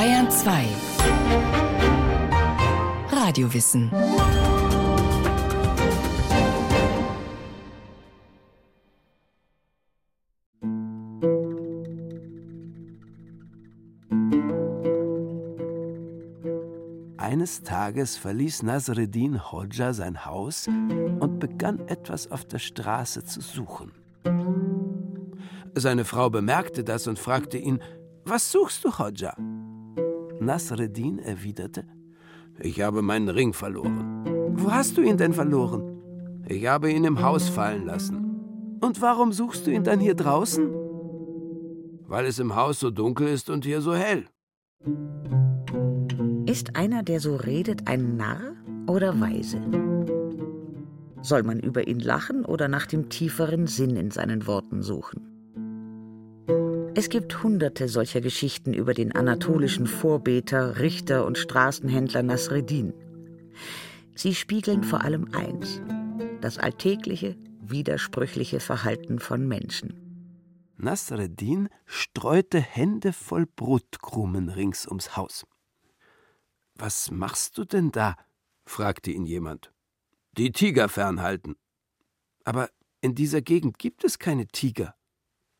Bayern 2 Radiowissen Eines Tages verließ Nasreddin Hodja sein Haus und begann etwas auf der Straße zu suchen. Seine Frau bemerkte das und fragte ihn, was suchst du, Hodja? Nasreddin erwiderte, ich habe meinen Ring verloren. Wo hast du ihn denn verloren? Ich habe ihn im Haus fallen lassen. Und warum suchst du ihn dann hier draußen? Weil es im Haus so dunkel ist und hier so hell. Ist einer, der so redet, ein Narr oder weise? Soll man über ihn lachen oder nach dem tieferen Sinn in seinen Worten suchen? Es gibt hunderte solcher Geschichten über den anatolischen Vorbeter, Richter und Straßenhändler Nasreddin. Sie spiegeln vor allem eins: das alltägliche, widersprüchliche Verhalten von Menschen. Nasreddin streute Hände voll Brotkrumen rings ums Haus. Was machst du denn da? fragte ihn jemand. Die Tiger fernhalten. Aber in dieser Gegend gibt es keine Tiger.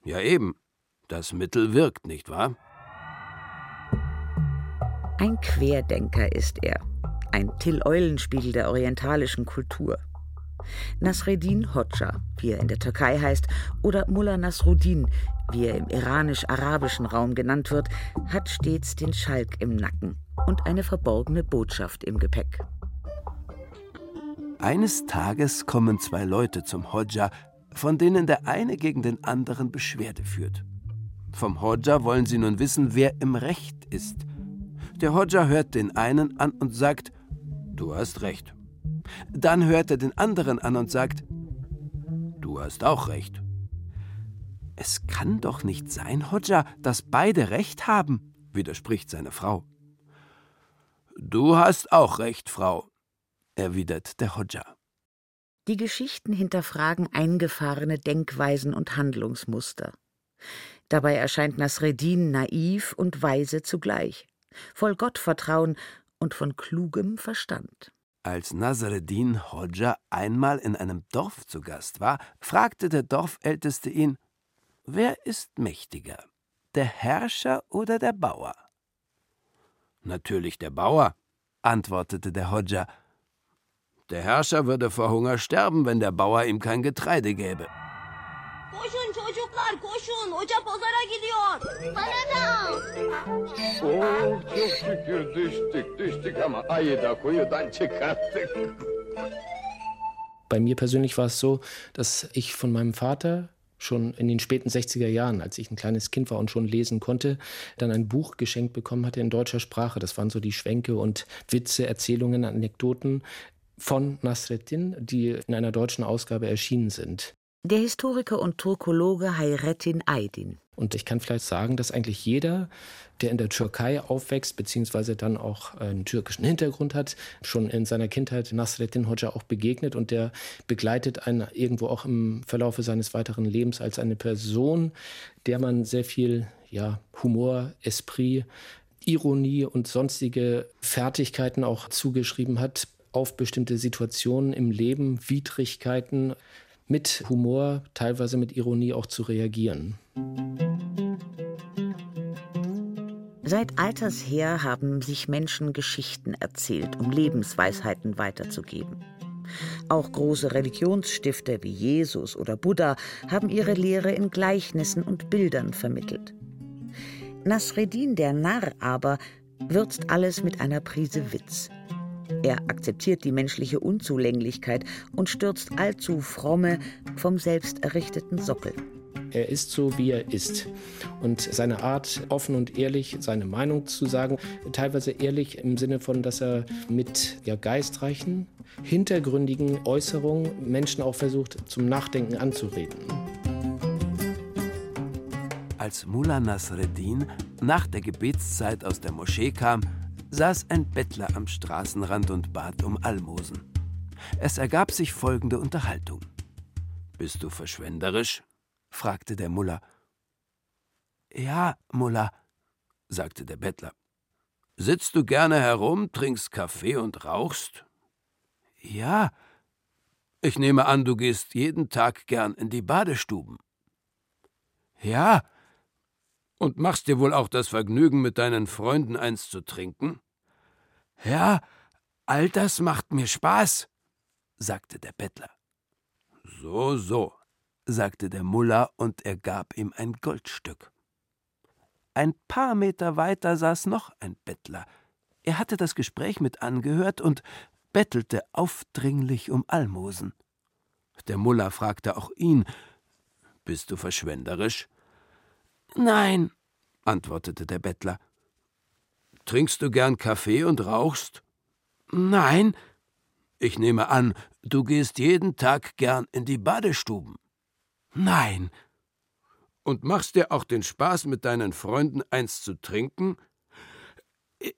Ja eben. Das Mittel wirkt, nicht wahr? Ein Querdenker ist er, ein Till-Eulenspiegel der orientalischen Kultur. Nasreddin Hoxha, wie er in der Türkei heißt, oder Mullah Nasruddin, wie er im iranisch-arabischen Raum genannt wird, hat stets den Schalk im Nacken und eine verborgene Botschaft im Gepäck. Eines Tages kommen zwei Leute zum Hodja, von denen der eine gegen den anderen Beschwerde führt. Vom Hodja wollen sie nun wissen, wer im Recht ist. Der Hodja hört den einen an und sagt, du hast recht. Dann hört er den anderen an und sagt, du hast auch recht. Es kann doch nicht sein, Hodja, dass beide recht haben, widerspricht seine Frau. Du hast auch recht, Frau, erwidert der Hodja. Die Geschichten hinterfragen eingefahrene Denkweisen und Handlungsmuster. Dabei erscheint Nasreddin naiv und weise zugleich, voll Gottvertrauen und von klugem Verstand. Als Nasreddin Hodja einmal in einem Dorf zu Gast war, fragte der Dorfälteste ihn: Wer ist mächtiger, der Herrscher oder der Bauer? Natürlich der Bauer, antwortete der Hodja. Der Herrscher würde vor Hunger sterben, wenn der Bauer ihm kein Getreide gäbe. Çocuklar koşun. Hoca pazara gidiyor. Bana da Oh çok şükür düştük düştük ama ayı da kuyudan çıkarttık. Bei mir persönlich war es so, dass ich von meinem Vater schon in den späten 60er Jahren, als ich ein kleines Kind war und schon lesen konnte, dann ein Buch geschenkt bekommen hatte in deutscher Sprache. Das waren so die Schwänke und Witze, Erzählungen, Anekdoten von Nasreddin, die in einer deutschen Ausgabe erschienen sind. Der Historiker und Turkologe Hayrettin Aydin. Und ich kann vielleicht sagen, dass eigentlich jeder, der in der Türkei aufwächst, beziehungsweise dann auch einen türkischen Hintergrund hat, schon in seiner Kindheit Nasreddin Hoxha auch begegnet und der begleitet einen irgendwo auch im Verlaufe seines weiteren Lebens als eine Person, der man sehr viel ja, Humor, Esprit, Ironie und sonstige Fertigkeiten auch zugeschrieben hat auf bestimmte Situationen im Leben, Widrigkeiten, mit Humor, teilweise mit Ironie auch zu reagieren. Seit alters her haben sich Menschen Geschichten erzählt, um Lebensweisheiten weiterzugeben. Auch große Religionsstifter wie Jesus oder Buddha haben ihre Lehre in Gleichnissen und Bildern vermittelt. Nasreddin der Narr aber würzt alles mit einer Prise Witz. Er akzeptiert die menschliche Unzulänglichkeit und stürzt allzu fromme vom selbst errichteten Sockel. Er ist so, wie er ist. Und seine Art, offen und ehrlich seine Meinung zu sagen, teilweise ehrlich im Sinne von, dass er mit ja, geistreichen, hintergründigen Äußerungen Menschen auch versucht, zum Nachdenken anzureden. Als Mullah Nasreddin nach der Gebetszeit aus der Moschee kam, saß ein Bettler am Straßenrand und bat um Almosen. Es ergab sich folgende Unterhaltung. Bist du verschwenderisch? fragte der Mullah. Ja, Mullah, sagte der Bettler. Sitzt du gerne herum, trinkst Kaffee und rauchst? Ja. Ich nehme an, du gehst jeden Tag gern in die Badestuben. Ja. Und machst dir wohl auch das Vergnügen, mit deinen Freunden eins zu trinken? Ja, all das macht mir Spaß, sagte der Bettler. So, so, sagte der Muller, und er gab ihm ein Goldstück. Ein paar Meter weiter saß noch ein Bettler. Er hatte das Gespräch mit angehört und bettelte aufdringlich um Almosen. Der Muller fragte auch ihn: Bist du verschwenderisch? Nein, antwortete der Bettler. Trinkst du gern Kaffee und rauchst? Nein. Ich nehme an, du gehst jeden Tag gern in die Badestuben. Nein. Und machst dir auch den Spaß, mit deinen Freunden eins zu trinken?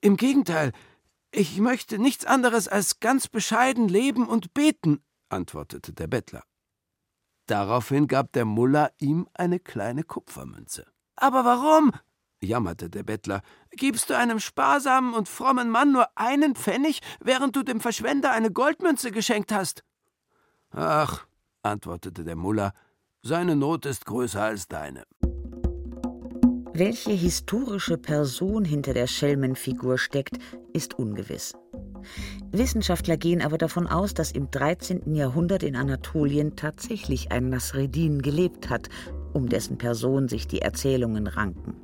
Im Gegenteil, ich möchte nichts anderes als ganz bescheiden leben und beten, antwortete der Bettler. Daraufhin gab der Muller ihm eine kleine Kupfermünze. Aber warum? jammerte der Bettler. Gibst du einem sparsamen und frommen Mann nur einen Pfennig, während du dem Verschwender eine Goldmünze geschenkt hast? Ach, antwortete der Muller, seine Not ist größer als deine. Welche historische Person hinter der Schelmenfigur steckt, ist ungewiss. Wissenschaftler gehen aber davon aus, dass im 13. Jahrhundert in Anatolien tatsächlich ein Nasreddin gelebt hat, um dessen Person sich die Erzählungen ranken.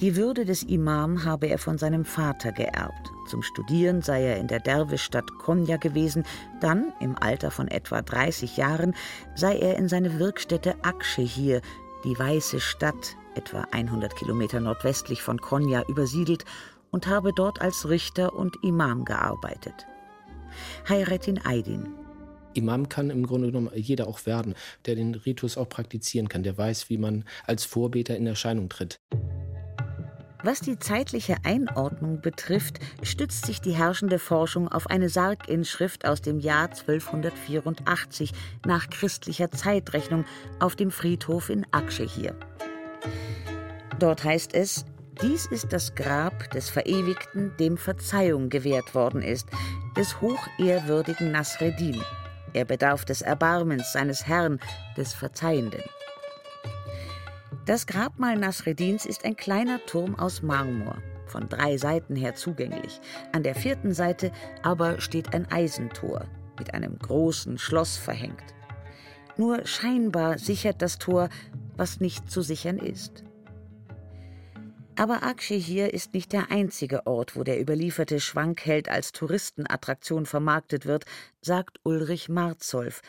Die Würde des Imam habe er von seinem Vater geerbt. Zum Studieren sei er in der Derwischstadt Konya gewesen, dann, im Alter von etwa 30 Jahren, sei er in seine Wirkstätte Akshe hier, die Weiße Stadt, etwa 100 Kilometer nordwestlich von Konya, übersiedelt und habe dort als Richter und Imam gearbeitet. Hayretin Aydin, Imam kann im Grunde genommen jeder auch werden, der den Ritus auch praktizieren kann, der weiß, wie man als Vorbeter in Erscheinung tritt. Was die zeitliche Einordnung betrifft, stützt sich die herrschende Forschung auf eine Sarginschrift aus dem Jahr 1284 nach christlicher Zeitrechnung auf dem Friedhof in Aksche hier. Dort heißt es, dies ist das Grab des Verewigten, dem Verzeihung gewährt worden ist, des hochehrwürdigen Nasreddin. Er bedarf des Erbarmens seines Herrn, des Verzeihenden. Das Grabmal Nasreddins ist ein kleiner Turm aus Marmor, von drei Seiten her zugänglich. An der vierten Seite aber steht ein Eisentor mit einem großen Schloss verhängt. Nur scheinbar sichert das Tor, was nicht zu sichern ist. Aber Akshe hier ist nicht der einzige Ort, wo der überlieferte Schwankheld als Touristenattraktion vermarktet wird, sagt Ulrich Marzolf,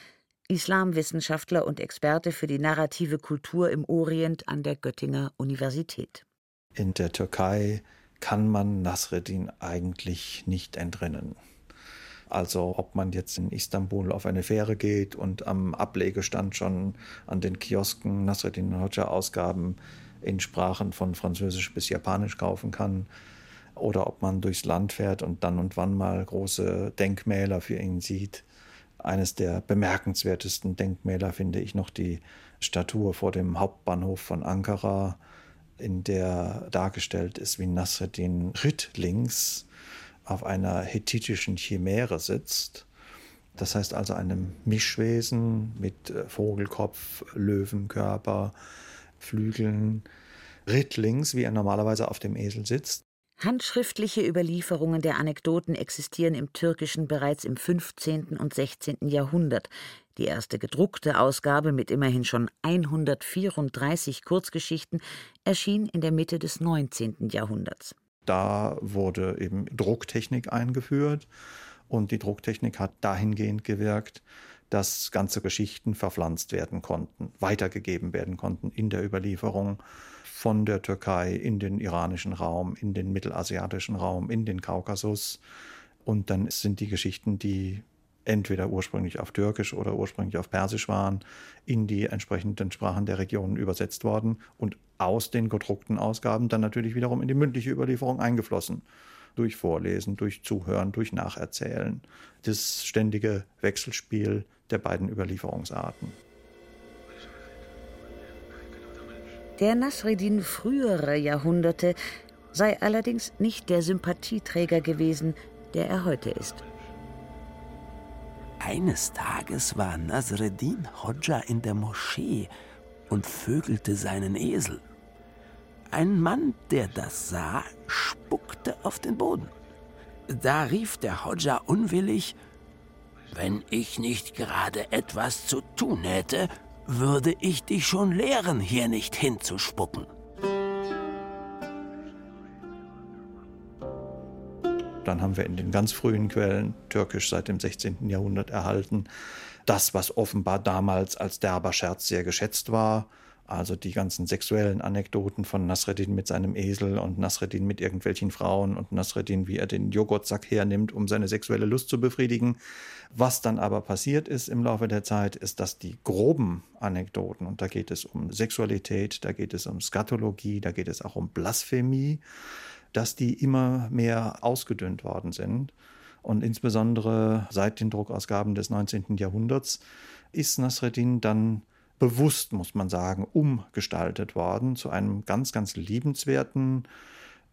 Islamwissenschaftler und Experte für die narrative Kultur im Orient an der Göttinger Universität. In der Türkei kann man Nasreddin eigentlich nicht entrinnen. Also ob man jetzt in Istanbul auf eine Fähre geht und am Ablegestand schon an den Kiosken Nasreddin Hoxha Ausgaben in Sprachen von Französisch bis Japanisch kaufen kann, oder ob man durchs Land fährt und dann und wann mal große Denkmäler für ihn sieht, eines der bemerkenswertesten Denkmäler finde ich noch die Statue vor dem Hauptbahnhof von Ankara, in der dargestellt ist, wie Nasreddin rittlings auf einer hethitischen Chimäre sitzt. Das heißt also einem Mischwesen mit äh, Vogelkopf, Löwenkörper, Flügeln, rittlings, wie er normalerweise auf dem Esel sitzt. Handschriftliche Überlieferungen der Anekdoten existieren im Türkischen bereits im 15. und 16. Jahrhundert. Die erste gedruckte Ausgabe mit immerhin schon 134 Kurzgeschichten erschien in der Mitte des 19. Jahrhunderts. Da wurde eben Drucktechnik eingeführt und die Drucktechnik hat dahingehend gewirkt, dass ganze Geschichten verpflanzt werden konnten, weitergegeben werden konnten in der Überlieferung von der Türkei in den iranischen Raum, in den mittelasiatischen Raum, in den Kaukasus. Und dann sind die Geschichten, die entweder ursprünglich auf Türkisch oder ursprünglich auf Persisch waren, in die entsprechenden Sprachen der Regionen übersetzt worden und aus den gedruckten Ausgaben dann natürlich wiederum in die mündliche Überlieferung eingeflossen. Durch Vorlesen, durch Zuhören, durch Nacherzählen. Das ständige Wechselspiel der beiden Überlieferungsarten. Der Nasreddin frühere Jahrhunderte sei allerdings nicht der Sympathieträger gewesen, der er heute ist. Eines Tages war Nasreddin Hodja in der Moschee und vögelte seinen Esel. Ein Mann, der das sah, spuckte auf den Boden. Da rief der Hodja unwillig, wenn ich nicht gerade etwas zu tun hätte, würde ich dich schon lehren, hier nicht hinzuspucken. Dann haben wir in den ganz frühen Quellen, türkisch seit dem 16. Jahrhundert erhalten, das, was offenbar damals als derber Scherz sehr geschätzt war, also die ganzen sexuellen Anekdoten von Nasreddin mit seinem Esel und Nasreddin mit irgendwelchen Frauen und Nasreddin, wie er den Joghurtsack hernimmt, um seine sexuelle Lust zu befriedigen. Was dann aber passiert ist im Laufe der Zeit, ist, dass die groben Anekdoten, und da geht es um Sexualität, da geht es um Skatologie, da geht es auch um Blasphemie, dass die immer mehr ausgedünnt worden sind. Und insbesondere seit den Druckausgaben des 19. Jahrhunderts ist Nasreddin dann bewusst, muss man sagen, umgestaltet worden zu einem ganz, ganz liebenswerten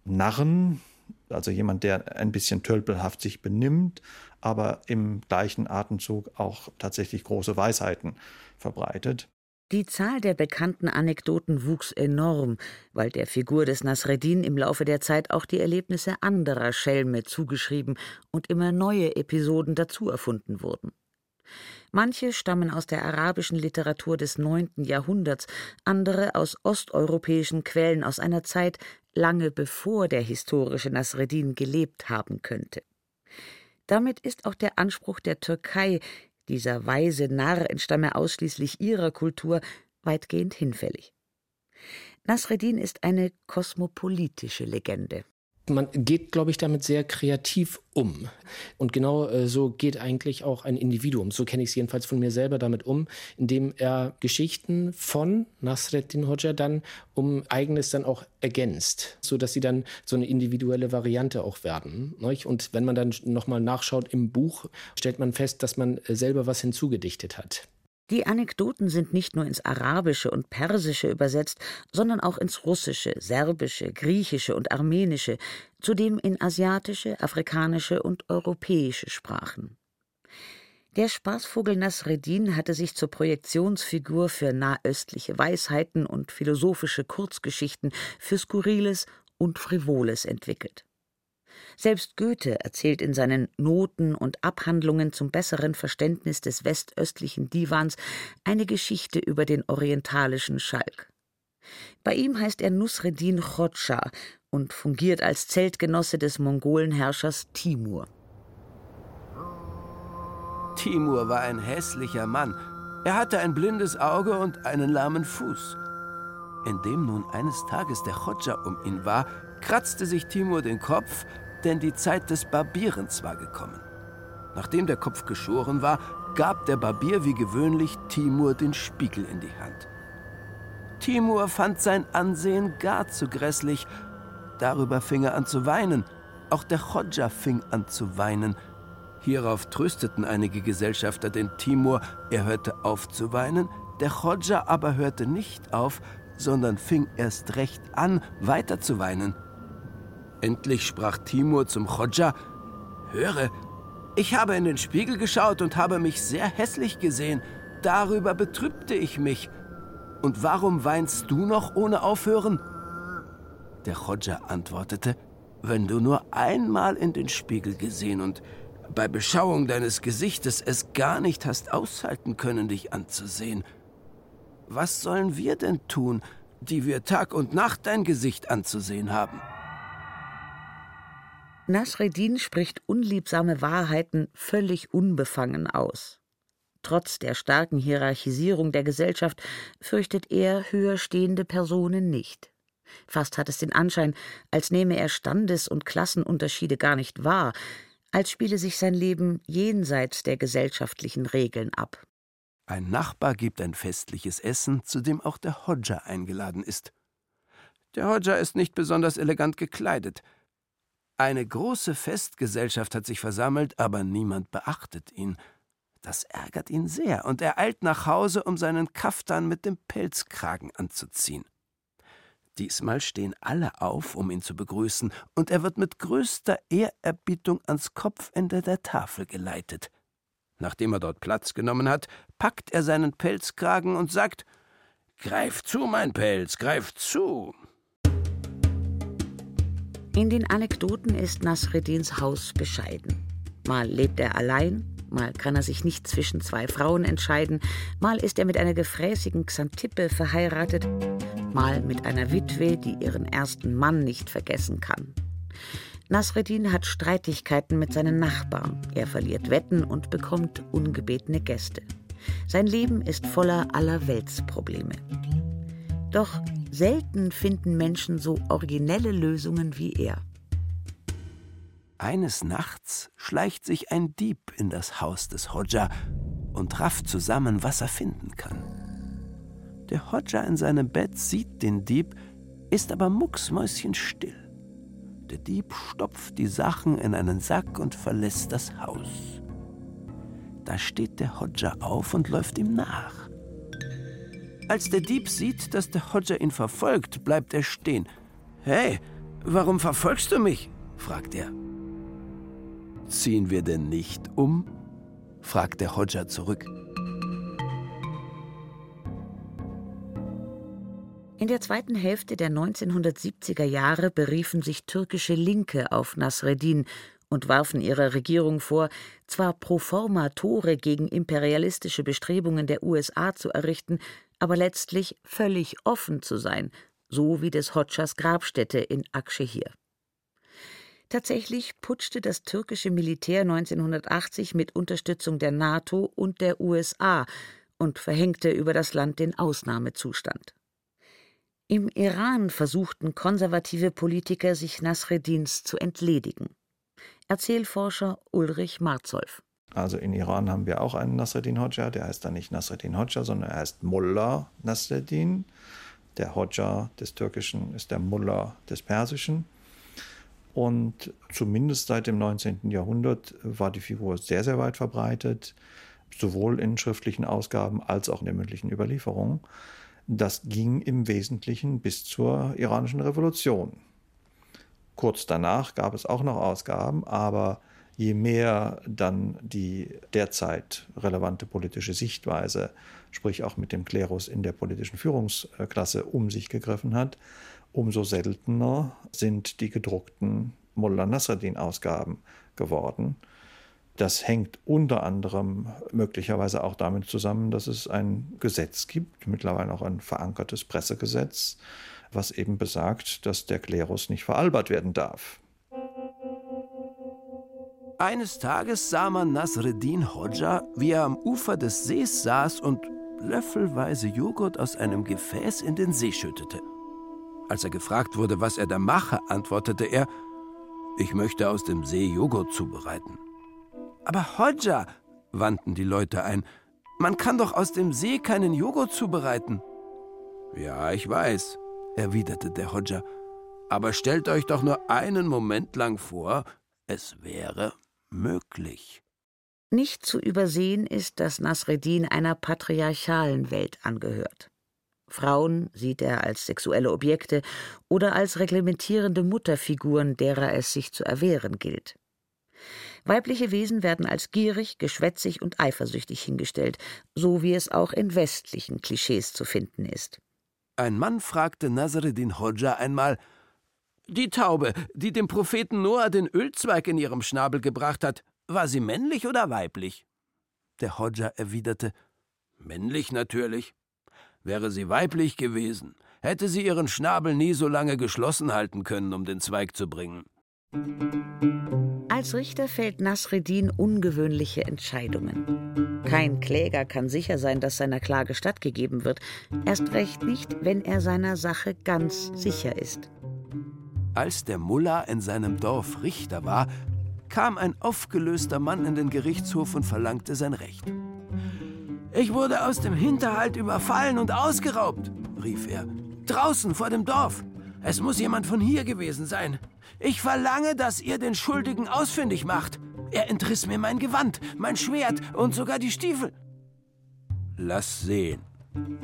Narren, also jemand, der ein bisschen tölpelhaft sich benimmt, aber im gleichen Atemzug auch tatsächlich große Weisheiten verbreitet. Die Zahl der bekannten Anekdoten wuchs enorm, weil der Figur des Nasreddin im Laufe der Zeit auch die Erlebnisse anderer Schelme zugeschrieben und immer neue Episoden dazu erfunden wurden. Manche stammen aus der arabischen Literatur des 9. Jahrhunderts, andere aus osteuropäischen Quellen aus einer Zeit lange bevor der historische Nasreddin gelebt haben könnte. Damit ist auch der Anspruch der Türkei, dieser weise Narr entstamme ausschließlich ihrer Kultur, weitgehend hinfällig. Nasreddin ist eine kosmopolitische Legende man geht, glaube ich, damit sehr kreativ um. Und genau äh, so geht eigentlich auch ein Individuum, so kenne ich es jedenfalls von mir selber damit um, indem er Geschichten von Nasreddin Hoxha dann um eigenes dann auch ergänzt, sodass sie dann so eine individuelle Variante auch werden. Nicht? Und wenn man dann nochmal nachschaut im Buch, stellt man fest, dass man äh, selber was hinzugedichtet hat. Die Anekdoten sind nicht nur ins Arabische und Persische übersetzt, sondern auch ins Russische, Serbische, Griechische und Armenische, zudem in asiatische, afrikanische und europäische Sprachen. Der Spaßvogel Nasreddin hatte sich zur Projektionsfigur für nahöstliche Weisheiten und philosophische Kurzgeschichten, für Skurriles und Frivoles entwickelt. Selbst Goethe erzählt in seinen Noten und Abhandlungen zum besseren Verständnis des westöstlichen Divans eine Geschichte über den orientalischen Schalk. Bei ihm heißt er Nusreddin Khodscha und fungiert als Zeltgenosse des Mongolenherrschers Timur. Timur war ein hässlicher Mann. Er hatte ein blindes Auge und einen lahmen Fuß. Indem nun eines Tages der Khodscha um ihn war, kratzte sich Timur den Kopf, denn die Zeit des Barbierens war gekommen. Nachdem der Kopf geschoren war, gab der Barbier wie gewöhnlich Timur den Spiegel in die Hand. Timur fand sein Ansehen gar zu grässlich. Darüber fing er an zu weinen. Auch der Chodja fing an zu weinen. Hierauf trösteten einige Gesellschafter den Timur, er hörte auf zu weinen, der Chodja aber hörte nicht auf, sondern fing erst recht an, weiter zu weinen. Endlich sprach Timur zum Chodja: Höre, ich habe in den Spiegel geschaut und habe mich sehr hässlich gesehen. Darüber betrübte ich mich. Und warum weinst du noch ohne Aufhören? Der Chodja antwortete: Wenn du nur einmal in den Spiegel gesehen und bei Beschauung deines Gesichtes es gar nicht hast aushalten können, dich anzusehen. Was sollen wir denn tun, die wir Tag und Nacht dein Gesicht anzusehen haben? Nasreddin spricht unliebsame Wahrheiten völlig unbefangen aus. Trotz der starken Hierarchisierung der Gesellschaft fürchtet er höher stehende Personen nicht. Fast hat es den Anschein, als nehme er Standes- und Klassenunterschiede gar nicht wahr, als spiele sich sein Leben jenseits der gesellschaftlichen Regeln ab. Ein Nachbar gibt ein festliches Essen, zu dem auch der Hodja eingeladen ist. Der Hodja ist nicht besonders elegant gekleidet, eine große Festgesellschaft hat sich versammelt, aber niemand beachtet ihn. Das ärgert ihn sehr, und er eilt nach Hause, um seinen Kaftan mit dem Pelzkragen anzuziehen. Diesmal stehen alle auf, um ihn zu begrüßen, und er wird mit größter Ehrerbietung ans Kopfende der Tafel geleitet. Nachdem er dort Platz genommen hat, packt er seinen Pelzkragen und sagt Greif zu, mein Pelz, greif zu. In den Anekdoten ist Nasreddins Haus bescheiden. Mal lebt er allein, mal kann er sich nicht zwischen zwei Frauen entscheiden, mal ist er mit einer gefräßigen Xantippe verheiratet, mal mit einer Witwe, die ihren ersten Mann nicht vergessen kann. Nasreddin hat Streitigkeiten mit seinen Nachbarn, er verliert Wetten und bekommt ungebetene Gäste. Sein Leben ist voller Allerweltsprobleme. Doch selten finden Menschen so originelle Lösungen wie er. Eines Nachts schleicht sich ein Dieb in das Haus des Hodja und rafft zusammen, was er finden kann. Der Hodja in seinem Bett sieht den Dieb, ist aber mucksmäuschenstill. Der Dieb stopft die Sachen in einen Sack und verlässt das Haus. Da steht der Hodja auf und läuft ihm nach. Als der Dieb sieht, dass der Hodja ihn verfolgt, bleibt er stehen. Hey, warum verfolgst du mich? fragt er. Ziehen wir denn nicht um? fragt der Hodja zurück. In der zweiten Hälfte der 1970er Jahre beriefen sich türkische Linke auf Nasreddin und warfen ihrer Regierung vor, zwar pro forma Tore gegen imperialistische Bestrebungen der USA zu errichten, aber letztlich völlig offen zu sein, so wie des Hodschas Grabstätte in Akşehir. Tatsächlich putschte das türkische Militär 1980 mit Unterstützung der NATO und der USA und verhängte über das Land den Ausnahmezustand. Im Iran versuchten konservative Politiker, sich Nasreddins zu entledigen. Erzählforscher Ulrich Marzolf. Also in Iran haben wir auch einen Nasreddin Hodja, der heißt dann nicht Nasreddin Hodja, sondern er heißt Mullah Nasreddin. Der Hodja des Türkischen ist der Mullah des Persischen. Und zumindest seit dem 19. Jahrhundert war die Figur sehr, sehr weit verbreitet, sowohl in schriftlichen Ausgaben als auch in der mündlichen Überlieferung. Das ging im Wesentlichen bis zur iranischen Revolution. Kurz danach gab es auch noch Ausgaben, aber je mehr dann die derzeit relevante politische Sichtweise, sprich auch mit dem Klerus in der politischen Führungsklasse um sich gegriffen hat, umso seltener sind die gedruckten Mullah Nasreddin-Ausgaben geworden. Das hängt unter anderem möglicherweise auch damit zusammen, dass es ein Gesetz gibt, mittlerweile auch ein verankertes Pressegesetz, was eben besagt, dass der Klerus nicht veralbert werden darf. Eines Tages sah man Nasreddin Hodja, wie er am Ufer des Sees saß und löffelweise Joghurt aus einem Gefäß in den See schüttete. Als er gefragt wurde, was er da mache, antwortete er, ich möchte aus dem See Joghurt zubereiten. Aber Hodja, wandten die Leute ein, man kann doch aus dem See keinen Joghurt zubereiten. Ja, ich weiß, erwiderte der Hodja. Aber stellt euch doch nur einen Moment lang vor, es wäre möglich. Nicht zu übersehen ist, dass Nasreddin einer patriarchalen Welt angehört. Frauen sieht er als sexuelle Objekte oder als reglementierende Mutterfiguren, derer es sich zu erwehren gilt. Weibliche Wesen werden als gierig, geschwätzig und eifersüchtig hingestellt, so wie es auch in westlichen Klischees zu finden ist. Ein Mann fragte Nasreddin Hodja einmal: Die Taube, die dem Propheten Noah den Ölzweig in ihrem Schnabel gebracht hat, war sie männlich oder weiblich? Der Hodja erwiderte: Männlich natürlich. Wäre sie weiblich gewesen, hätte sie ihren Schnabel nie so lange geschlossen halten können, um den Zweig zu bringen. Als Richter fällt Nasreddin ungewöhnliche Entscheidungen. Kein Kläger kann sicher sein, dass seiner Klage stattgegeben wird, erst recht nicht, wenn er seiner Sache ganz sicher ist. Als der Mullah in seinem Dorf Richter war, kam ein aufgelöster Mann in den Gerichtshof und verlangte sein Recht. Ich wurde aus dem Hinterhalt überfallen und ausgeraubt, rief er. Draußen vor dem Dorf. Es muss jemand von hier gewesen sein. Ich verlange, dass ihr den Schuldigen ausfindig macht. Er entriss mir mein Gewand, mein Schwert und sogar die Stiefel. Lass sehen,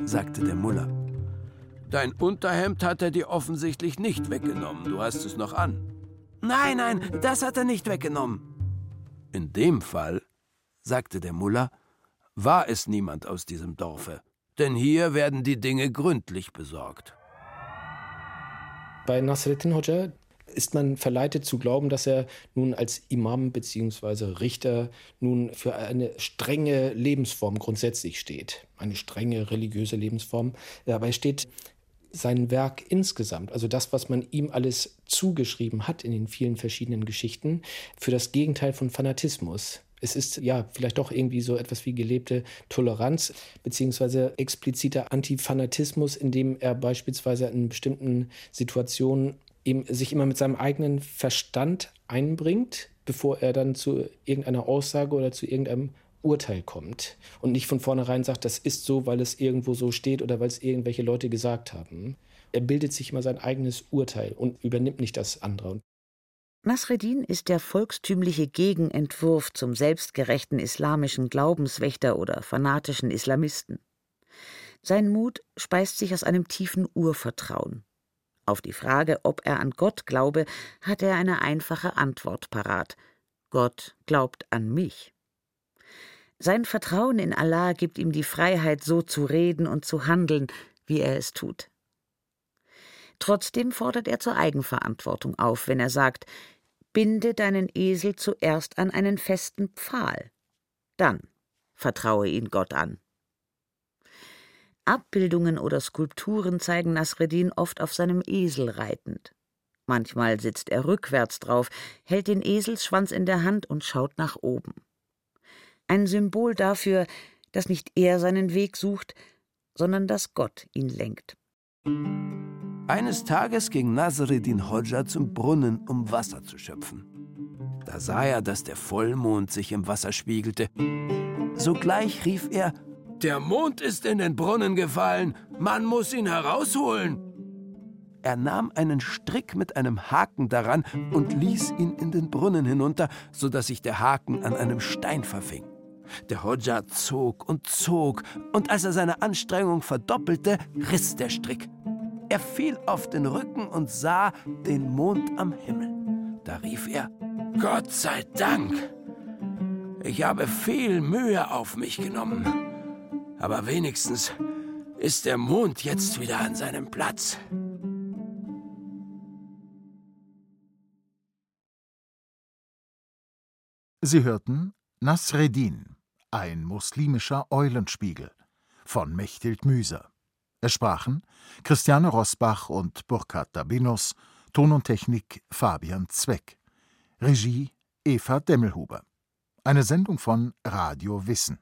sagte der Muller. Dein Unterhemd hat er dir offensichtlich nicht weggenommen. Du hast es noch an. Nein, nein, das hat er nicht weggenommen. In dem Fall, sagte der Muller, war es niemand aus diesem Dorfe, denn hier werden die Dinge gründlich besorgt. Bei Nasreddin Hoxha ist man verleitet zu glauben, dass er nun als Imam bzw. Richter nun für eine strenge Lebensform grundsätzlich steht. Eine strenge religiöse Lebensform. Dabei steht sein Werk insgesamt, also das, was man ihm alles zugeschrieben hat in den vielen verschiedenen Geschichten, für das Gegenteil von Fanatismus. Es ist ja vielleicht doch irgendwie so etwas wie gelebte Toleranz beziehungsweise expliziter Antifanatismus, indem er beispielsweise in bestimmten Situationen eben sich immer mit seinem eigenen Verstand einbringt, bevor er dann zu irgendeiner Aussage oder zu irgendeinem Urteil kommt und nicht von vornherein sagt, das ist so, weil es irgendwo so steht oder weil es irgendwelche Leute gesagt haben. Er bildet sich immer sein eigenes Urteil und übernimmt nicht das andere. Nasreddin ist der volkstümliche Gegenentwurf zum selbstgerechten islamischen Glaubenswächter oder fanatischen Islamisten. Sein Mut speist sich aus einem tiefen Urvertrauen. Auf die Frage, ob er an Gott glaube, hat er eine einfache Antwort parat. Gott glaubt an mich. Sein Vertrauen in Allah gibt ihm die Freiheit, so zu reden und zu handeln, wie er es tut. Trotzdem fordert er zur Eigenverantwortung auf, wenn er sagt, binde deinen Esel zuerst an einen festen Pfahl, dann vertraue ihn Gott an. Abbildungen oder Skulpturen zeigen Nasreddin oft auf seinem Esel reitend. Manchmal sitzt er rückwärts drauf, hält den Eselsschwanz in der Hand und schaut nach oben. Ein Symbol dafür, dass nicht er seinen Weg sucht, sondern dass Gott ihn lenkt. Eines Tages ging Nasreddin Hodja zum Brunnen, um Wasser zu schöpfen. Da sah er, dass der Vollmond sich im Wasser spiegelte. Sogleich rief er der Mond ist in den Brunnen gefallen. Man muss ihn herausholen. Er nahm einen Strick mit einem Haken daran und ließ ihn in den Brunnen hinunter, so dass sich der Haken an einem Stein verfing. Der Hodja zog und zog, und als er seine Anstrengung verdoppelte, riss der Strick. Er fiel auf den Rücken und sah den Mond am Himmel. Da rief er: Gott sei Dank! Ich habe viel Mühe auf mich genommen. Aber wenigstens ist der Mond jetzt wieder an seinem Platz. Sie hörten Nasreddin, ein muslimischer Eulenspiegel von Mechthild Müser. Es sprachen Christiane Rosbach und Burkhard Dabinus, Ton und Technik Fabian Zweck, Regie Eva Demmelhuber. Eine Sendung von Radio Wissen.